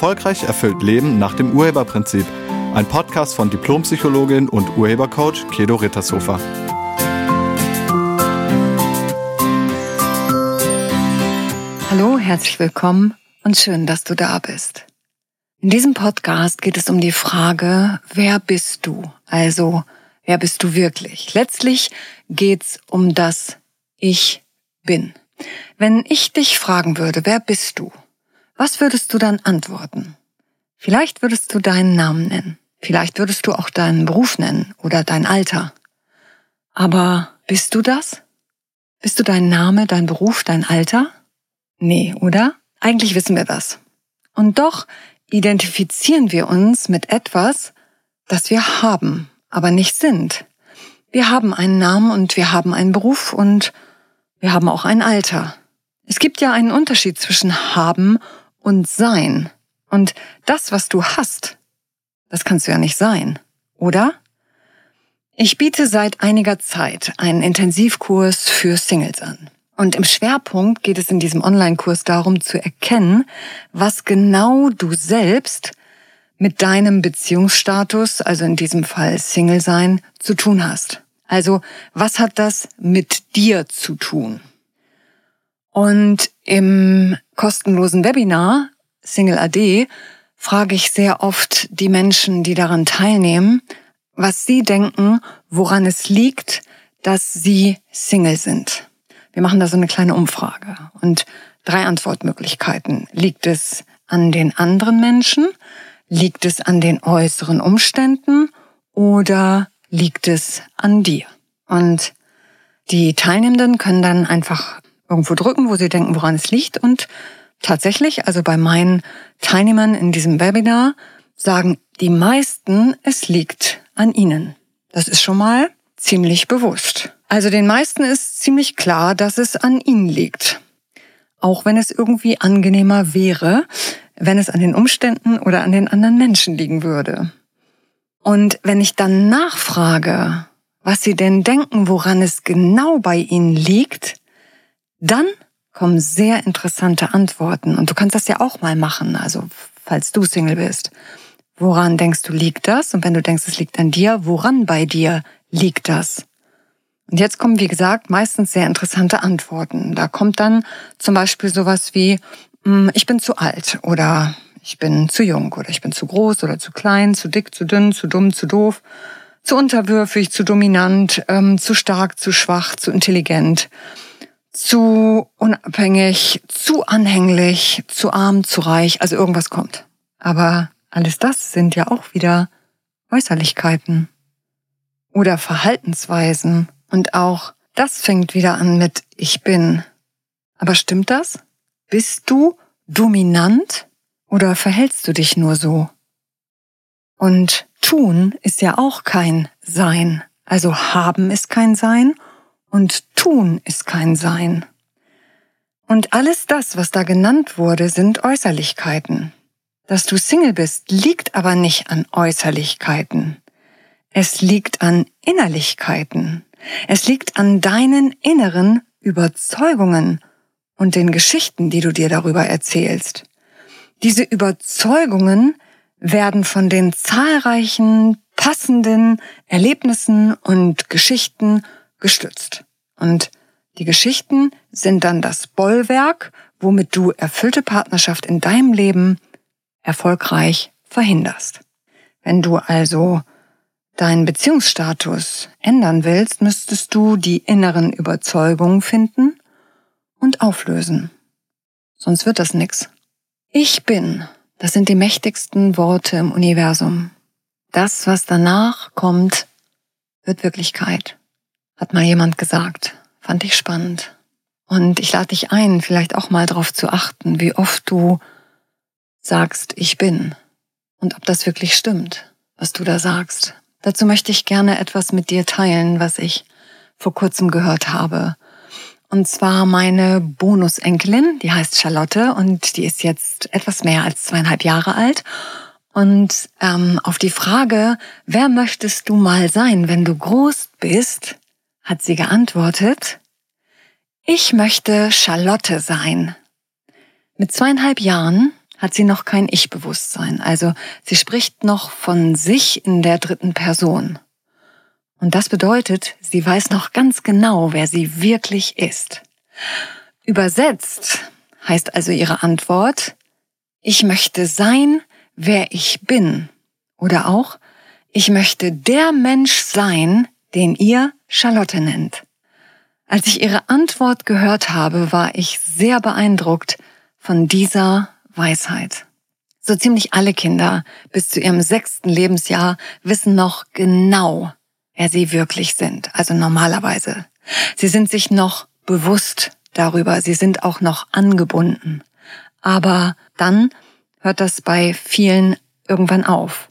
Erfolgreich erfüllt Leben nach dem Urheberprinzip. Ein Podcast von Diplompsychologin und Urhebercoach Kedo Rittershofer. Hallo, herzlich willkommen und schön, dass du da bist. In diesem Podcast geht es um die Frage, wer bist du? Also, wer bist du wirklich? Letztlich geht's um das Ich bin. Wenn ich dich fragen würde, wer bist du? Was würdest du dann antworten? Vielleicht würdest du deinen Namen nennen. Vielleicht würdest du auch deinen Beruf nennen oder dein Alter. Aber bist du das? Bist du dein Name, dein Beruf, dein Alter? Nee, oder? Eigentlich wissen wir das. Und doch identifizieren wir uns mit etwas, das wir haben, aber nicht sind. Wir haben einen Namen und wir haben einen Beruf und wir haben auch ein Alter. Es gibt ja einen Unterschied zwischen haben und sein. Und das, was du hast, das kannst du ja nicht sein, oder? Ich biete seit einiger Zeit einen Intensivkurs für Singles an. Und im Schwerpunkt geht es in diesem Online-Kurs darum zu erkennen, was genau du selbst mit deinem Beziehungsstatus, also in diesem Fall Single sein, zu tun hast. Also was hat das mit dir zu tun? Und im kostenlosen Webinar Single AD frage ich sehr oft die Menschen, die daran teilnehmen, was sie denken, woran es liegt, dass sie Single sind. Wir machen da so eine kleine Umfrage und drei Antwortmöglichkeiten. Liegt es an den anderen Menschen? Liegt es an den äußeren Umständen? Oder liegt es an dir? Und die Teilnehmenden können dann einfach irgendwo drücken, wo sie denken, woran es liegt. Und tatsächlich, also bei meinen Teilnehmern in diesem Webinar, sagen die meisten, es liegt an ihnen. Das ist schon mal ziemlich bewusst. Also den meisten ist ziemlich klar, dass es an ihnen liegt. Auch wenn es irgendwie angenehmer wäre, wenn es an den Umständen oder an den anderen Menschen liegen würde. Und wenn ich dann nachfrage, was sie denn denken, woran es genau bei ihnen liegt, dann kommen sehr interessante Antworten. Und du kannst das ja auch mal machen, also falls du Single bist. Woran denkst du, liegt das? Und wenn du denkst, es liegt an dir, woran bei dir liegt das? Und jetzt kommen, wie gesagt, meistens sehr interessante Antworten. Da kommt dann zum Beispiel sowas wie, hm, ich bin zu alt oder ich bin zu jung oder ich bin zu groß oder zu klein, zu dick, zu dünn, zu dumm, zu doof, zu unterwürfig, zu dominant, ähm, zu stark, zu schwach, zu intelligent, zu unabhängig, zu anhänglich, zu arm, zu reich, also irgendwas kommt. Aber alles das sind ja auch wieder Äußerlichkeiten oder Verhaltensweisen und auch das fängt wieder an mit Ich bin. Aber stimmt das? Bist du dominant oder verhältst du dich nur so? Und tun ist ja auch kein Sein. Also haben ist kein Sein und tun ist kein Sein. Und alles das, was da genannt wurde, sind Äußerlichkeiten. Dass du Single bist, liegt aber nicht an Äußerlichkeiten. Es liegt an Innerlichkeiten. Es liegt an deinen inneren Überzeugungen und den Geschichten, die du dir darüber erzählst. Diese Überzeugungen werden von den zahlreichen passenden Erlebnissen und Geschichten gestützt. Und die Geschichten sind dann das Bollwerk, womit du erfüllte Partnerschaft in deinem Leben erfolgreich verhinderst. Wenn du also deinen Beziehungsstatus ändern willst, müsstest du die inneren Überzeugungen finden und auflösen. Sonst wird das nix. Ich bin, das sind die mächtigsten Worte im Universum. Das, was danach kommt, wird Wirklichkeit. Hat mal jemand gesagt. Fand ich spannend. Und ich lade dich ein, vielleicht auch mal darauf zu achten, wie oft du sagst, ich bin. Und ob das wirklich stimmt, was du da sagst. Dazu möchte ich gerne etwas mit dir teilen, was ich vor kurzem gehört habe. Und zwar meine Bonusenkelin, die heißt Charlotte und die ist jetzt etwas mehr als zweieinhalb Jahre alt. Und ähm, auf die Frage, wer möchtest du mal sein, wenn du groß bist, hat sie geantwortet, ich möchte Charlotte sein. Mit zweieinhalb Jahren hat sie noch kein Ich-Bewusstsein. Also sie spricht noch von sich in der dritten Person. Und das bedeutet, sie weiß noch ganz genau, wer sie wirklich ist. Übersetzt heißt also ihre Antwort, ich möchte sein, wer ich bin. Oder auch, ich möchte der Mensch sein, den ihr Charlotte nennt. Als ich ihre Antwort gehört habe, war ich sehr beeindruckt von dieser Weisheit. So ziemlich alle Kinder bis zu ihrem sechsten Lebensjahr wissen noch genau, wer sie wirklich sind. Also normalerweise. Sie sind sich noch bewusst darüber. Sie sind auch noch angebunden. Aber dann hört das bei vielen irgendwann auf.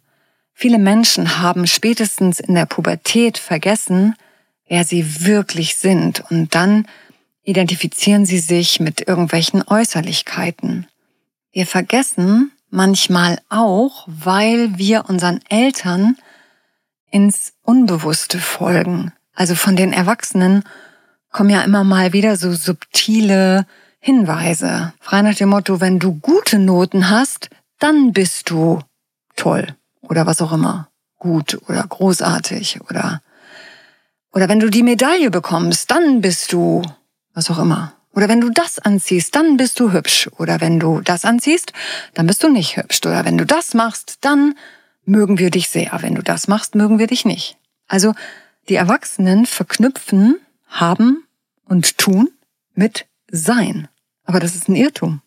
Viele Menschen haben spätestens in der Pubertät vergessen, wer sie wirklich sind und dann identifizieren sie sich mit irgendwelchen Äußerlichkeiten. Wir vergessen manchmal auch, weil wir unseren Eltern ins Unbewusste folgen. Also von den Erwachsenen kommen ja immer mal wieder so subtile Hinweise. Frei nach dem Motto, wenn du gute Noten hast, dann bist du toll oder was auch immer. Gut oder großartig oder, oder wenn du die Medaille bekommst, dann bist du was auch immer. Oder wenn du das anziehst, dann bist du hübsch. Oder wenn du das anziehst, dann bist du nicht hübsch. Oder wenn du das machst, dann mögen wir dich sehr. Wenn du das machst, mögen wir dich nicht. Also die Erwachsenen verknüpfen haben und tun mit sein. Aber das ist ein Irrtum.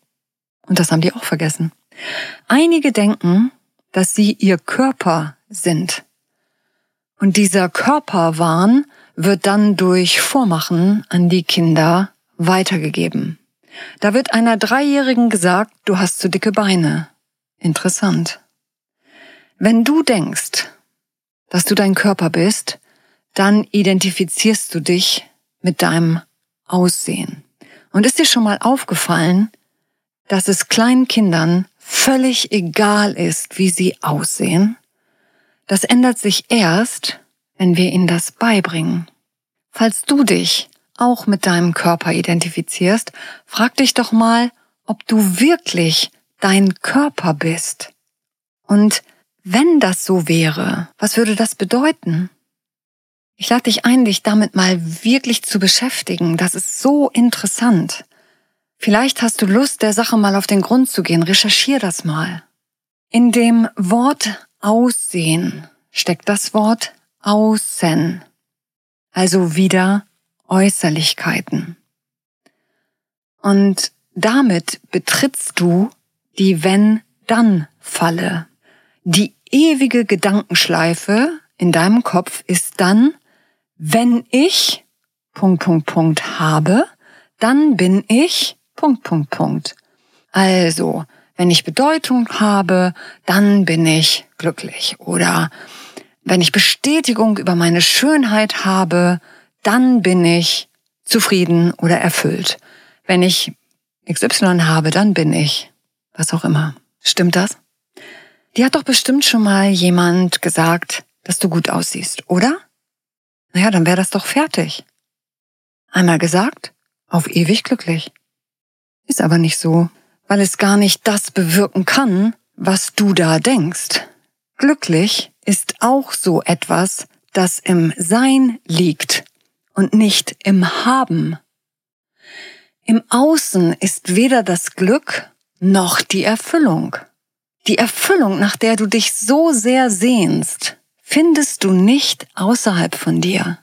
Und das haben die auch vergessen. Einige denken, dass sie ihr Körper sind. Und dieser Körperwahn wird dann durch Vormachen an die Kinder weitergegeben. Da wird einer Dreijährigen gesagt, du hast zu dicke Beine. Interessant. Wenn du denkst, dass du dein Körper bist, dann identifizierst du dich mit deinem Aussehen. Und ist dir schon mal aufgefallen, dass es kleinen Kindern völlig egal ist, wie sie aussehen? Das ändert sich erst, wenn wir ihnen das beibringen. Falls du dich auch mit deinem Körper identifizierst, frag dich doch mal, ob du wirklich dein Körper bist. Und wenn das so wäre, was würde das bedeuten? Ich lade dich ein, dich damit mal wirklich zu beschäftigen. Das ist so interessant. Vielleicht hast du Lust, der Sache mal auf den Grund zu gehen. Recherchier das mal. In dem Wort Aussehen steckt das Wort Außen. Also wieder Äußerlichkeiten. Und damit betrittst du die Wenn-Dann-Falle. Die ewige Gedankenschleife in deinem Kopf ist dann, wenn ich Punkt, Punkt, Punkt habe, dann bin ich Punkt, Punkt, Punkt. Also, wenn ich Bedeutung habe, dann bin ich glücklich. Oder wenn ich Bestätigung über meine Schönheit habe, dann bin ich zufrieden oder erfüllt. Wenn ich XY habe, dann bin ich was auch immer. Stimmt das? Die hat doch bestimmt schon mal jemand gesagt, dass du gut aussiehst, oder? Naja, dann wäre das doch fertig. Einmal gesagt, auf ewig glücklich. Ist aber nicht so, weil es gar nicht das bewirken kann, was du da denkst. Glücklich ist auch so etwas, das im Sein liegt und nicht im Haben. Im Außen ist weder das Glück noch die Erfüllung. Die Erfüllung, nach der du dich so sehr sehnst, findest du nicht außerhalb von dir.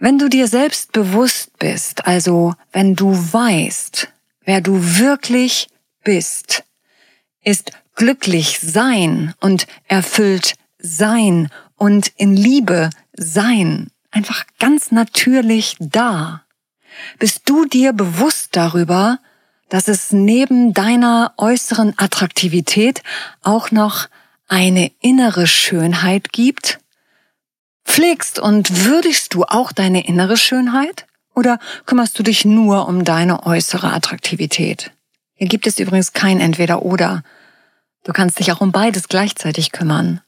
Wenn du dir selbst bewusst bist, also wenn du weißt, wer du wirklich bist, ist glücklich sein und erfüllt sein und in Liebe sein einfach ganz natürlich da. Bist du dir bewusst darüber, dass es neben deiner äußeren Attraktivität auch noch eine innere Schönheit gibt? Pflegst und würdigst du auch deine innere Schönheit? Oder kümmerst du dich nur um deine äußere Attraktivität? Hier gibt es übrigens kein Entweder-Oder. Du kannst dich auch um beides gleichzeitig kümmern.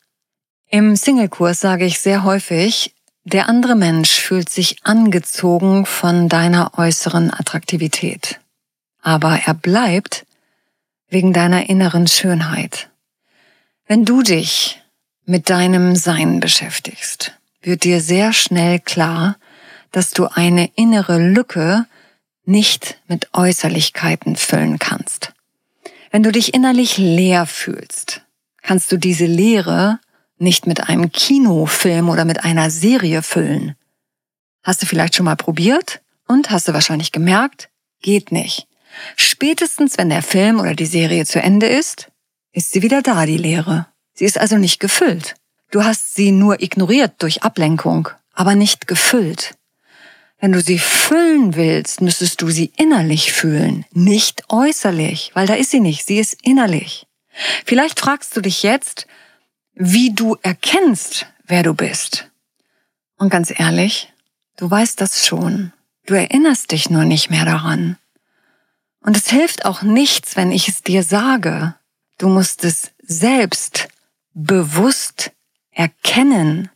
Im Single-Kurs sage ich sehr häufig, der andere Mensch fühlt sich angezogen von deiner äußeren Attraktivität. Aber er bleibt, wegen deiner inneren Schönheit. Wenn du dich mit deinem Sein beschäftigst, wird dir sehr schnell klar, dass du eine innere Lücke nicht mit Äußerlichkeiten füllen kannst. Wenn du dich innerlich leer fühlst, kannst du diese Leere nicht mit einem Kinofilm oder mit einer Serie füllen. Hast du vielleicht schon mal probiert und hast du wahrscheinlich gemerkt, geht nicht. Spätestens wenn der Film oder die Serie zu Ende ist, ist sie wieder da, die Leere. Sie ist also nicht gefüllt. Du hast sie nur ignoriert durch Ablenkung, aber nicht gefüllt. Wenn du sie füllen willst, müsstest du sie innerlich fühlen, nicht äußerlich, weil da ist sie nicht, sie ist innerlich. Vielleicht fragst du dich jetzt, wie du erkennst, wer du bist. Und ganz ehrlich, du weißt das schon. Du erinnerst dich nur nicht mehr daran. Und es hilft auch nichts, wenn ich es dir sage. Du musst es selbst bewusst erkennen.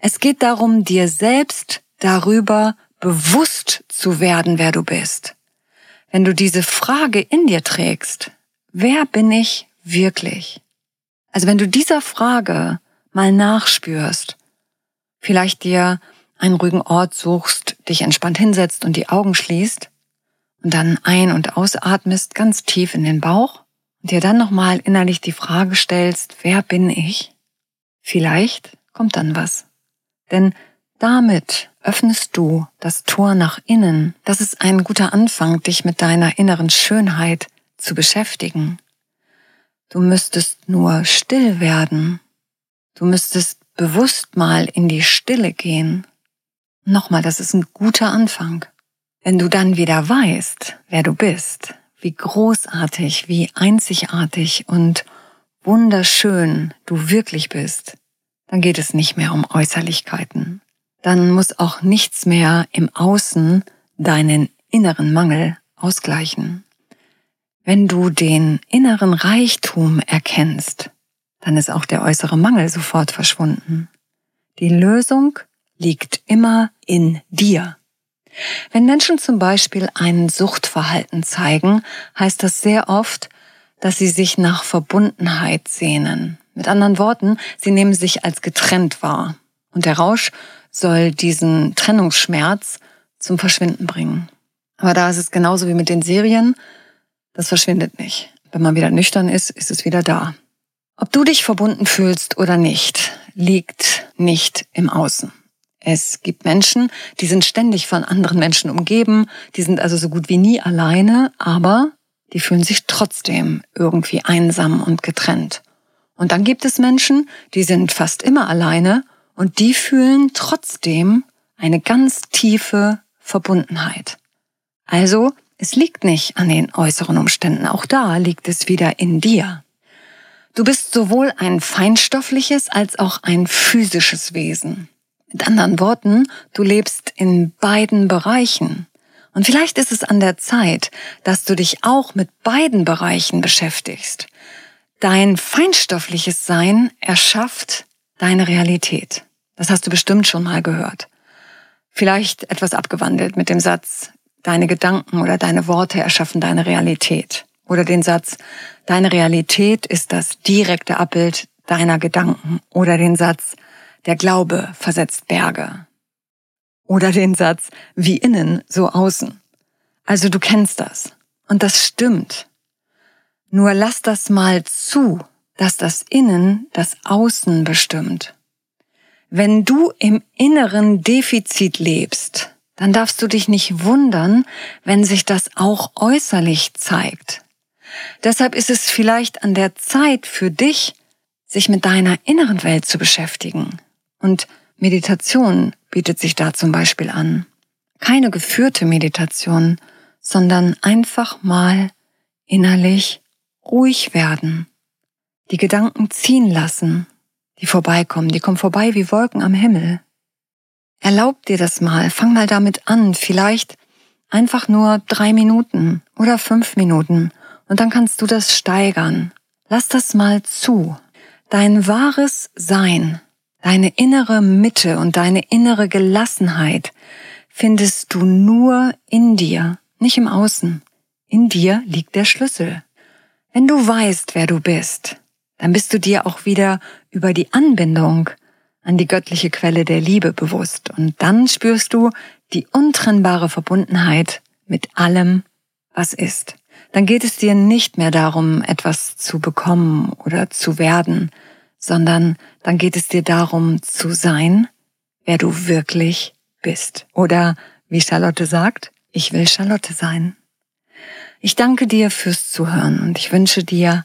Es geht darum, dir selbst darüber bewusst zu werden, wer du bist. Wenn du diese Frage in dir trägst, wer bin ich wirklich? Also wenn du dieser Frage mal nachspürst, vielleicht dir einen ruhigen Ort suchst, dich entspannt hinsetzt und die Augen schließt und dann ein- und ausatmest ganz tief in den Bauch und dir dann nochmal innerlich die Frage stellst, wer bin ich? Vielleicht kommt dann was. Denn damit öffnest du das Tor nach innen. Das ist ein guter Anfang, dich mit deiner inneren Schönheit zu beschäftigen. Du müsstest nur still werden. Du müsstest bewusst mal in die Stille gehen. Nochmal, das ist ein guter Anfang. Wenn du dann wieder weißt, wer du bist, wie großartig, wie einzigartig und wunderschön du wirklich bist, dann geht es nicht mehr um Äußerlichkeiten dann muss auch nichts mehr im Außen deinen inneren Mangel ausgleichen. Wenn du den inneren Reichtum erkennst, dann ist auch der äußere Mangel sofort verschwunden. Die Lösung liegt immer in dir. Wenn Menschen zum Beispiel ein Suchtverhalten zeigen, heißt das sehr oft, dass sie sich nach Verbundenheit sehnen. Mit anderen Worten, sie nehmen sich als getrennt wahr. Und der Rausch soll diesen Trennungsschmerz zum Verschwinden bringen. Aber da ist es genauso wie mit den Serien, das verschwindet nicht. Wenn man wieder nüchtern ist, ist es wieder da. Ob du dich verbunden fühlst oder nicht, liegt nicht im Außen. Es gibt Menschen, die sind ständig von anderen Menschen umgeben, die sind also so gut wie nie alleine, aber die fühlen sich trotzdem irgendwie einsam und getrennt. Und dann gibt es Menschen, die sind fast immer alleine und die fühlen trotzdem eine ganz tiefe Verbundenheit. Also, es liegt nicht an den äußeren Umständen, auch da liegt es wieder in dir. Du bist sowohl ein feinstoffliches als auch ein physisches Wesen. Mit anderen Worten, du lebst in beiden Bereichen. Und vielleicht ist es an der Zeit, dass du dich auch mit beiden Bereichen beschäftigst. Dein feinstoffliches Sein erschafft deine Realität. Das hast du bestimmt schon mal gehört. Vielleicht etwas abgewandelt mit dem Satz, deine Gedanken oder deine Worte erschaffen deine Realität. Oder den Satz, deine Realität ist das direkte Abbild deiner Gedanken. Oder den Satz, der Glaube versetzt Berge. Oder den Satz, wie innen, so außen. Also du kennst das. Und das stimmt. Nur lass das mal zu, dass das Innen das Außen bestimmt. Wenn du im inneren Defizit lebst, dann darfst du dich nicht wundern, wenn sich das auch äußerlich zeigt. Deshalb ist es vielleicht an der Zeit für dich, sich mit deiner inneren Welt zu beschäftigen. Und Meditation bietet sich da zum Beispiel an. Keine geführte Meditation, sondern einfach mal innerlich ruhig werden, die Gedanken ziehen lassen, die vorbeikommen, die kommen vorbei wie Wolken am Himmel. Erlaub dir das mal, fang mal damit an, vielleicht einfach nur drei Minuten oder fünf Minuten und dann kannst du das steigern. Lass das mal zu. Dein wahres Sein, deine innere Mitte und deine innere Gelassenheit findest du nur in dir, nicht im Außen. In dir liegt der Schlüssel. Wenn du weißt, wer du bist, dann bist du dir auch wieder über die Anbindung an die göttliche Quelle der Liebe bewusst. Und dann spürst du die untrennbare Verbundenheit mit allem, was ist. Dann geht es dir nicht mehr darum, etwas zu bekommen oder zu werden, sondern dann geht es dir darum zu sein, wer du wirklich bist. Oder wie Charlotte sagt, ich will Charlotte sein. Ich danke dir fürs Zuhören und ich wünsche dir